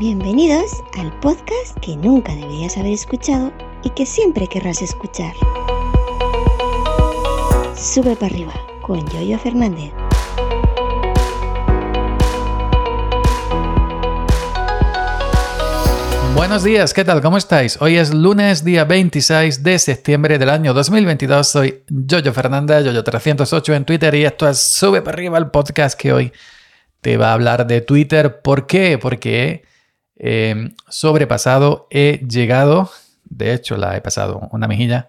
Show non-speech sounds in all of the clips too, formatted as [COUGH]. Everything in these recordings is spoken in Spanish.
Bienvenidos al podcast que nunca deberías haber escuchado y que siempre querrás escuchar. Sube para arriba con Yoyo Fernández. Buenos días, ¿qué tal? ¿Cómo estáis? Hoy es lunes, día 26 de septiembre del año 2022. Soy Yoyo Fernández, Yoyo308 en Twitter y esto es Sube para arriba el podcast que hoy te va a hablar de Twitter. ¿Por qué? Porque eh, sobrepasado, he llegado, de hecho la he pasado una mejilla,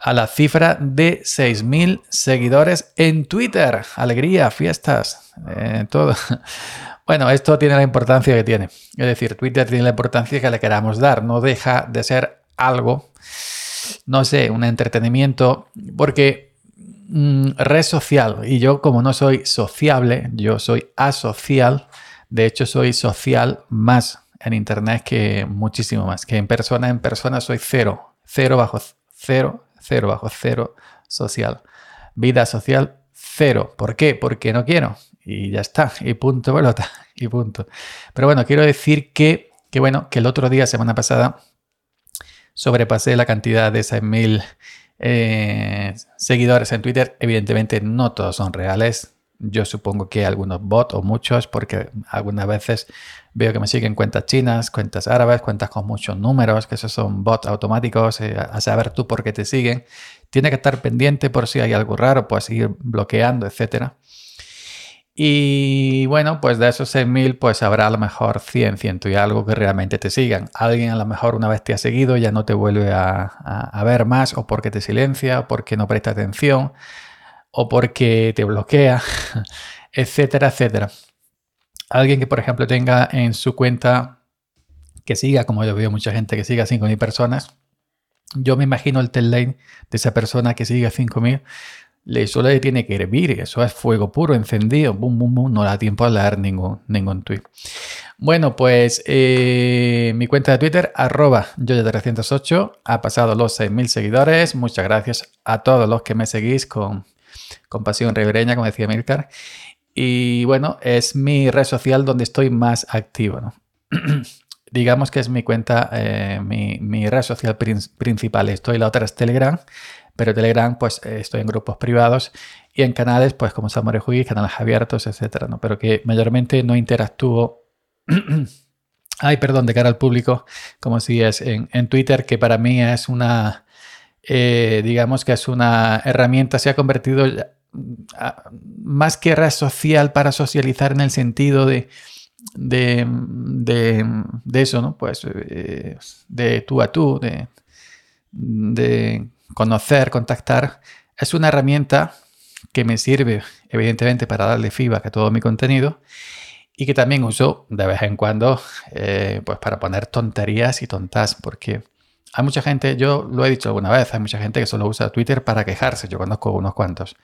a la cifra de 6.000 seguidores en Twitter. Alegría, fiestas, eh, todo. [LAUGHS] Bueno, esto tiene la importancia que tiene. Es decir, Twitter tiene la importancia que le queramos dar. No deja de ser algo, no sé, un entretenimiento, porque mm, red social, y yo como no soy sociable, yo soy asocial, de hecho soy social más en Internet que muchísimo más, que en persona, en persona soy cero, cero bajo cero, cero bajo cero social. Vida social, cero. ¿Por qué? Porque no quiero y ya está, y punto pelota, [LAUGHS] y punto. Pero bueno, quiero decir que, que, bueno, que el otro día, semana pasada, sobrepasé la cantidad de 6.000 eh, seguidores en Twitter. Evidentemente no todos son reales. Yo supongo que algunos bots o muchos, porque algunas veces veo que me siguen cuentas chinas, cuentas árabes, cuentas con muchos números, que esos son bots automáticos, eh, a saber tú por qué te siguen. Tiene que estar pendiente por si hay algo raro, puedes ir bloqueando, etcétera. Y bueno, pues de esos 6.000, pues habrá a lo mejor 100, 100 y algo que realmente te sigan. Alguien a lo mejor una vez te ha seguido ya no te vuelve a, ver más, o porque te silencia, o porque no presta atención, o porque te bloquea, [LAUGHS] etcétera, etcétera. Alguien que, por ejemplo, tenga en su cuenta que siga, como yo veo mucha gente que siga 5.000 personas, yo me imagino el lane de esa persona que sigue 5.000 eso le tiene que hervir, eso es fuego puro, encendido, boom, boom, boom, no da tiempo a leer ningún, ningún tweet. Bueno, pues eh, mi cuenta de Twitter, arroba yoya308, ha pasado los 6.000 seguidores. Muchas gracias a todos los que me seguís con, con pasión ribereña, como decía Milcar. Y bueno, es mi red social donde estoy más activo. [CLEARS THROAT] Digamos que es mi cuenta, eh, mi, red social principal. Estoy, la otra es Telegram pero Telegram, pues eh, estoy en grupos privados y en canales, pues como Samurai Hui, canales abiertos, etcétera, ¿no? Pero que mayormente no interactúo. [CLEARS THROAT] Ay, perdón, de cara al público, como si es en, Twitter, que para mí es una, eh, digamos que es una herramienta, se ha convertido más que red social para socializar en el sentido de, de, de, eso, ¿no? Pues eh, de tú a tú, de, de conocer, contactar, es una herramienta que me sirve evidentemente para darle feedback a todo mi contenido y que también uso de vez en cuando eh, pues para poner tonterías y tontas porque hay mucha gente, yo lo he dicho alguna vez, hay mucha gente que solo usa Twitter para quejarse, yo conozco unos cuantos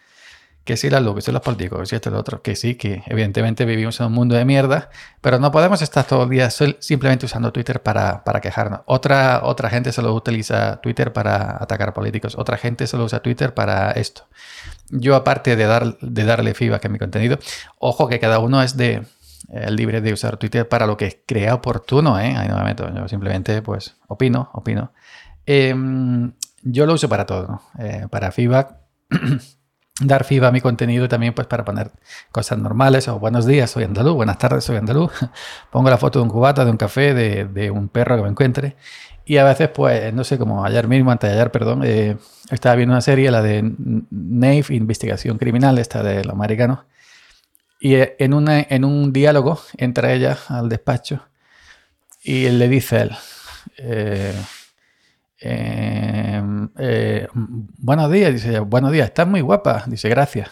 que sí la luz, que sí los políticos, que sí esto lo otro, que sí, que evidentemente vivimos en un mundo de mierda, pero no podemos estar todo el día simplemente usando Twitter para, para quejarnos. Otra, otra gente solo utiliza Twitter para atacar políticos, otra gente solo usa Twitter para esto. Yo aparte de, dar, de darle feedback a mi contenido, ojo que cada uno es de eh, libre de usar Twitter para lo que crea oportuno, ¿eh? Ahí no me meto, yo simplemente pues opino, opino. Em, yo lo uso para todo, eh, para feedback. dar FIBA a mi contenido también pues para poner cosas normales o buenos días, soy andaluz, buenas tardes, soy andaluz. Pongo la foto de un cubata, de un café, de, un perro que me encuentre. Y a veces pues, no sé, como ayer mismo, antes de ayer, perdón, eh, estaba viendo una serie, la de Nave, Investigación Criminal, esta de los americanos. Y eh, en, una, en un diálogo entra ella al despacho y él le dice a él, eh, eh, buenos días, dice, buenos días, estás muy guapa, dice, gracias.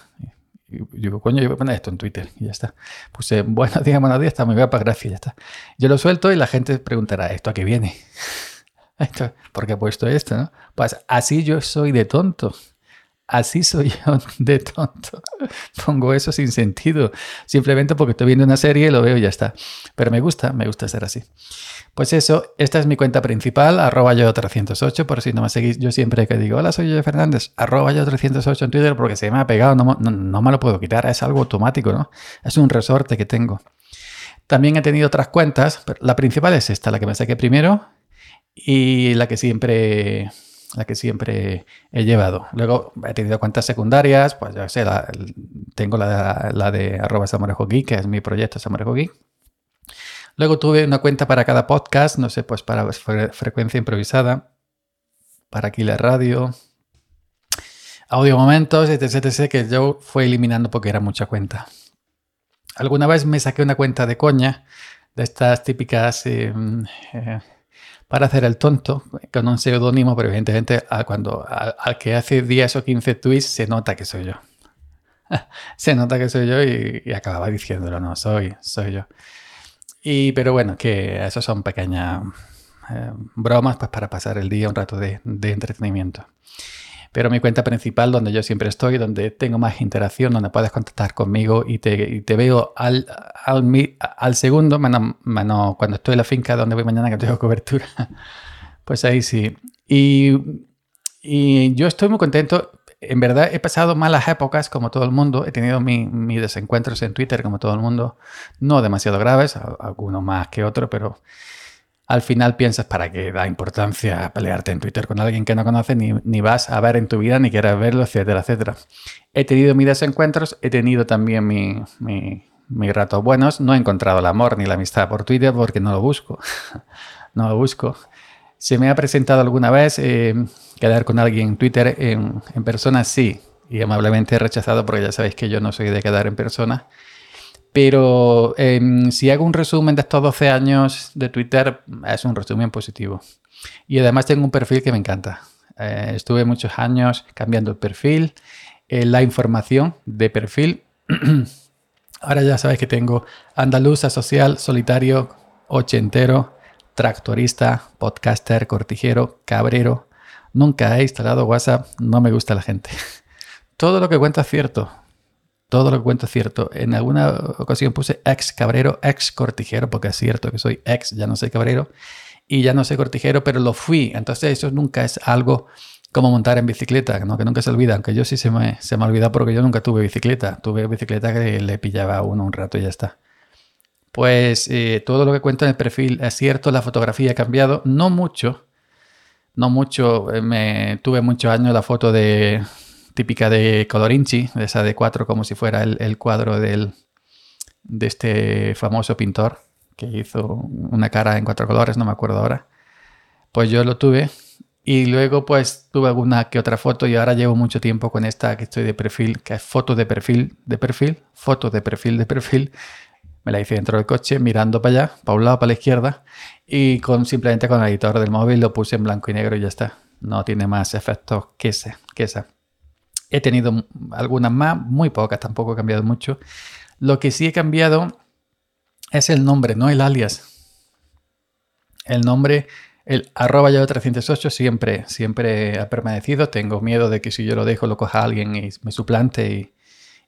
Digo, coño, yo voy a poner esto en Twitter y ya está. Puse, buenos días, buenos días, estás muy guapa, gracias, ya está. Yo lo suelto y la gente preguntará, ¿esto a qué viene? [LAUGHS] ¿Por qué he puesto esto? ¿no? Pues así yo soy de tonto. Así soy yo [LAUGHS] de tonto. Pongo eso sin sentido. Simplemente porque estoy viendo una serie y lo veo y ya está. Pero me gusta, me gusta ser así. Pues eso, esta es mi cuenta principal, arroba yo 308, por si no me seguís, yo siempre que digo, hola, soy yo Fernández, arroba yo 308 en Twitter porque se me ha pegado, no, no, me lo puedo quitar, es algo automático, ¿no? Es un resorte que tengo. También he tenido otras cuentas, pero la principal es esta, la que me saqué primero y la que siempre la que siempre he llevado. Luego he tenido cuentas secundarias, pues ya sé, tengo la de, arroba que es mi proyecto Samorejo Luego tuve una cuenta para cada podcast, no sé, pues para frecuencia improvisada, para aquí radio, audio momentos, etc, etc, que yo fui eliminando porque era mucha cuenta. Alguna vez me saqué una cuenta de coña, de estas típicas... Em, eh, para hacer el tonto con un seudónimo, pero evidentemente cuando al, que hace 10 o 15 tweets se nota que soy yo. [LAUGHS] se nota que soy yo y, acababa diciéndolo, no, soy, soy yo. Y, pero bueno, que eso son pequeñas eh, bromas pues, para pasar el día un rato de entretenimiento. Pero mi cuenta principal, donde yo siempre estoy, donde tengo más interacción, donde puedes contactar conmigo y te, veo al, al, al segundo, menos, cuando estoy en la finca donde voy mañana que tengo cobertura. [LAUGHS] Pues ahí sí. Y, y yo estoy muy contento. En verdad he pasado malas épocas como todo el mundo. He tenido mis mi desencuentros en Twitter como todo el mundo. No demasiado graves, algunos más que otros, pero al final piensas para qué da importancia pelearte en Twitter con alguien que no conoces, ni, vas a ver en tu vida, ni quieres verlo, etcétera, etcétera. He tenido mis desencuentros, he tenido también mis mi, ratos buenos. No he encontrado el amor ni la amistad por Twitter porque no lo busco. [LAUGHS] no lo busco. Se me ha presentado alguna vez eh, quedar con alguien en Twitter en, en persona, sí. Y amablemente he rechazado porque ya sabéis que yo no soy de quedar en persona. Pero em, si hago un resumen de estos 12 años de Twitter, es un resumen positivo. Y además tengo un perfil que me encanta. Eh, estuve muchos años cambiando el perfil, eh, la información de perfil. [CLEARS THROAT] Ahora ya sabéis que tengo andaluza social, solitario, ochentero, tractorista, podcaster, cortijero, cabrero. Nunca he instalado WhatsApp, no me gusta la gente. [LAUGHS] Todo lo que cuenta es cierto, todo lo que cuento es cierto. En alguna ocasión puse ex cabrero, ex cortijero, porque es cierto que soy ex, ya no soy cabrero y ya no soy cortijero, pero lo fui. Entonces eso nunca es algo como montar en bicicleta, ¿no? que nunca se olvida, aunque yo sí se me, se me olvida porque yo nunca tuve bicicleta. Tuve bicicleta que le pillaba a uno un rato y ya está. Pues eh, todo lo que cuento en el perfil es cierto, la fotografía ha cambiado, no mucho, no mucho, eh, me tuve muchos años la foto de típica de Colorinchi, esa de cuatro, como si fuera el, cuadro del, de este famoso pintor que hizo una cara en cuatro colores, no me acuerdo ahora. Pues yo lo tuve y luego pues tuve alguna que otra foto y ahora llevo mucho tiempo con esta que estoy de perfil, que es foto de perfil, de perfil, foto de perfil, de perfil. Me la hice dentro del coche mirando para allá, para un lado, para la izquierda y con simplemente con el editor del móvil lo puse en blanco y negro y ya está. No tiene más efectos que ese, que esa. He tenido algunas más, muy pocas, tampoco he cambiado mucho. Lo que sí he cambiado es el nombre, no el alias. El nombre, el arroba yo 308 siempre, siempre ha permanecido. Tengo miedo de que si yo lo dejo lo coja alguien y me suplante y,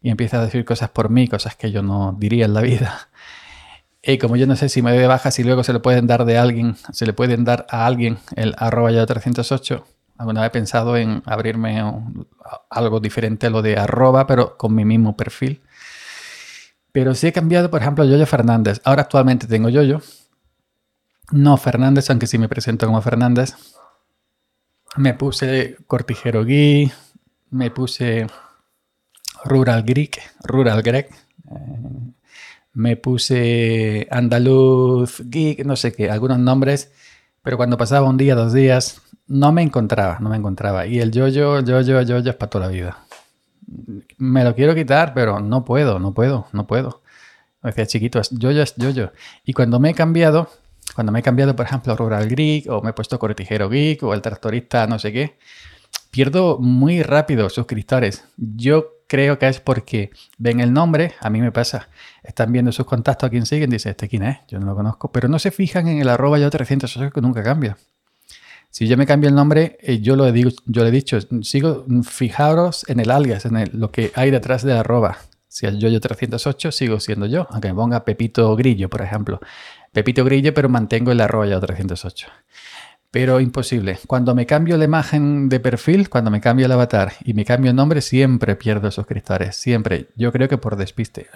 empiece a decir cosas por mí, cosas que yo no diría en la vida. Y como yo no sé si me doy de baja, si luego se le pueden dar de alguien, se le pueden dar a alguien el arroba yo 308 Alguna vez he pensado en abrirme algo diferente a lo de arroba, pero con mi mismo perfil. Pero sí he cambiado, por ejemplo, Yoyo Fernández. Ahora actualmente tengo Yoyo. No Fernández, aunque sí me presento como Fernández. Me puse Cortijero Gui. Me puse Rural Greek. Rural Greek. Eh, me puse Andaluz Geek, no sé qué, algunos nombres. Pero cuando pasaba un día, dos días, no me encontraba, no me encontraba. Y el yo-yo, yo-yo, yo-yo es para toda la vida. Me lo quiero quitar, pero no puedo, no puedo, no puedo. Me decía chiquito, yo-yo, es yo-yo. Y cuando me he cambiado, cuando me he cambiado, por ejemplo, Rural Geek, o me he puesto Cortijero Geek, o el tractorista, no sé qué, pierdo muy rápido suscriptores. Yo creo que es porque ven el nombre, a mí me pasa, están viendo sus contactos a quien siguen, dice, ¿este quién es? Yo no lo conozco, pero no se fijan en el arroba yo 300, que nunca cambia. Si yo me cambio el nombre, eh, yo, lo digo, yo le he dicho, sigo, fijaros en el alias, en lo que hay detrás de arroba. Si es yo 308, sigo siendo yo, aunque me ponga Pepito Grillo, por ejemplo. Pepito Grillo, pero mantengo el arroba yo 308. Pero imposible. Cuando me cambio la imagen de perfil, cuando me cambio el avatar y me cambio el nombre, siempre pierdo suscriptores. Siempre. Yo creo que por despiste.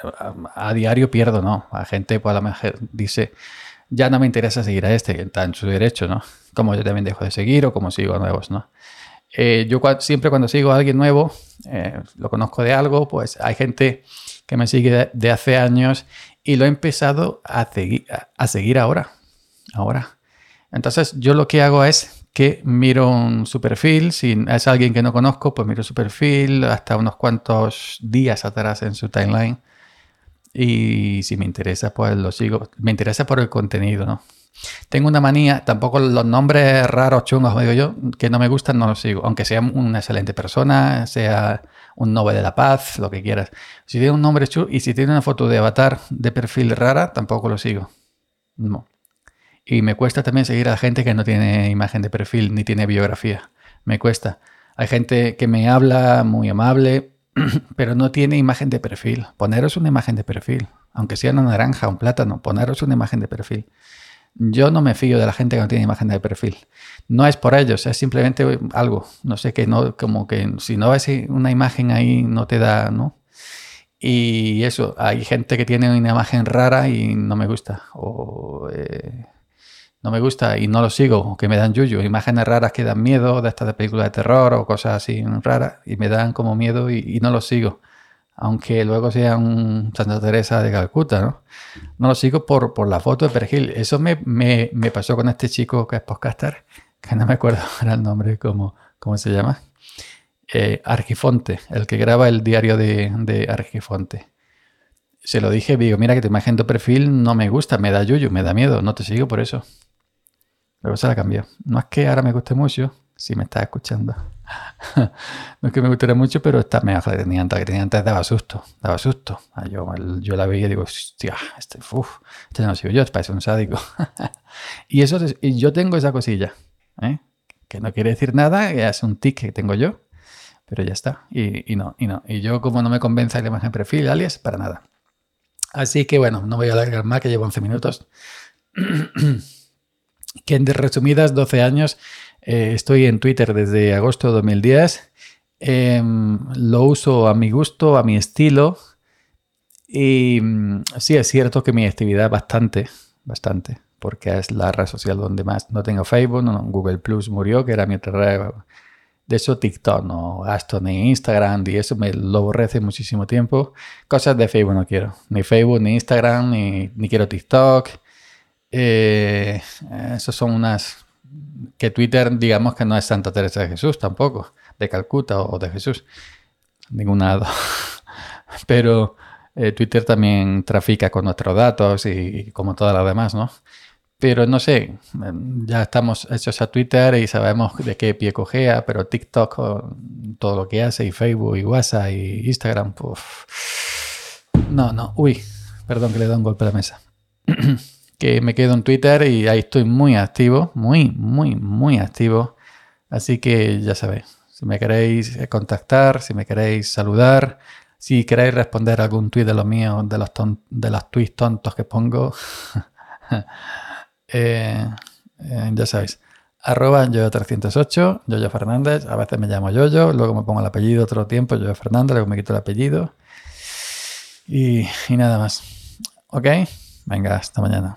A, diario pierdo, ¿no? A gente, pues a lo mejor dice, ya no me interesa seguir a este, está en su derecho, ¿no? Como yo también dejo de seguir o como sigo a nuevos, ¿no? Eh, yo siempre cuando sigo a alguien nuevo, eh, lo conozco de algo, pues hay gente que me sigue de, hace años y lo he empezado a seguir ahora. Ahora. Entonces yo lo que hago es que miro su perfil, si es alguien que no conozco, pues miro su perfil hasta unos cuantos días atrás en su timeline. Y si me interesa, pues lo sigo. Me interesa por el contenido, ¿no? Tengo una manía, tampoco los nombres raros, chungos, digo yo, que no me gustan, no los sigo. Aunque sea una excelente persona, sea un Nobel de la Paz, lo que quieras. Si tiene un nombre chulo y si tiene una foto de avatar de perfil rara, tampoco lo sigo. No. Y me cuesta también seguir a gente que no tiene imagen de perfil ni tiene biografía. Me cuesta. Hay gente que me habla muy amable, [CLEARS THROAT] pero no tiene imagen de perfil. Poneros una imagen de perfil. Aunque sea una naranja, un plátano, poneros una imagen de perfil. Yo no me fío de la gente que no tiene imagen de perfil. No es por ellos, es simplemente algo. No sé que no, como que si no ves una imagen ahí no te da, ¿no? Y eso, hay gente que tiene una imagen rara y no me gusta. O eh, no me gusta y no lo sigo, que me dan yuyu, imágenes raras que dan miedo, de estas de películas de terror o cosas así raras, y me dan como miedo y, no lo sigo. Aunque luego sea un Santa Teresa de Calcuta, ¿no? No lo sigo por, por la foto de perfil. Eso me, pasó con este chico que es podcaster, que no me acuerdo [LAUGHS] ahora el nombre, ¿cómo, cómo se llama? Eh, Argifonte, el que graba el diario de, de Argifonte se lo dije, digo, mira que tu imagen de perfil no me gusta, me da yuyu, me da miedo, no te sigo por eso. Luego se la cambió. No es que ahora me guste mucho, si me estás escuchando. [LAUGHS] no es que me gustara mucho, pero esta me que tenía antes, que tenía antes daba susto, daba susto. Ah, yo, yo la veía y digo, hostia, este, uf, este no sigo yo, este parece un sádico. [LAUGHS] y eso y yo tengo esa cosilla, ¿eh? que no quiere decir nada, es un tic que tengo yo, pero ya está. Y, y, no, y no. Y yo como no me convence la imagen perfil, alias, para nada. Así que bueno, no voy a alargar más, que llevo 11 minutos. [CLEARS THROAT] que en resumidas 12 años eh, estoy en Twitter desde agosto de 2010. Em, lo uso a mi gusto, a mi estilo. Y mm, sí, es cierto que mi actividad bastante, bastante, porque es la red social donde más no tengo Facebook, no, Google Plus murió, que era mi otra red. De eso TikTok no gasto ni Instagram y eso me lo borré hace muchísimo tiempo. Cosas de Facebook no quiero. Ni Facebook, ni Instagram, ni, ni quiero TikTok. Eh, esos son unas que Twitter, digamos que no es Santa Teresa de Jesús tampoco, de Calcuta o de Jesús, ninguna [LAUGHS] Pero eh, Twitter también trafica con nuestros datos y, como todas las demás, ¿no? Pero no sé, ya estamos hechos a Twitter y sabemos de qué pie cogea, pero TikTok, todo lo que hace, y Facebook, y WhatsApp, y Instagram, pues... No, no, uy, perdón que le da un golpe a la mesa. [CLEARS THROAT] que me quedo en Twitter y ahí estoy muy activo, muy, muy, muy activo. Así que ya sabéis, si me queréis contactar, si me queréis saludar, si queréis responder algún tweet de los míos, de los, de los tweets tontos que pongo, [LAUGHS] eh, eh, ya sabéis. Arroba Yoyo308, Yoyo Fernández, a veces me llamo Yoyo, luego me pongo el apellido otro tiempo, Yoyo Fernández, luego me quito el apellido. Y, y nada más. ¿Ok? Venga, hasta mañana.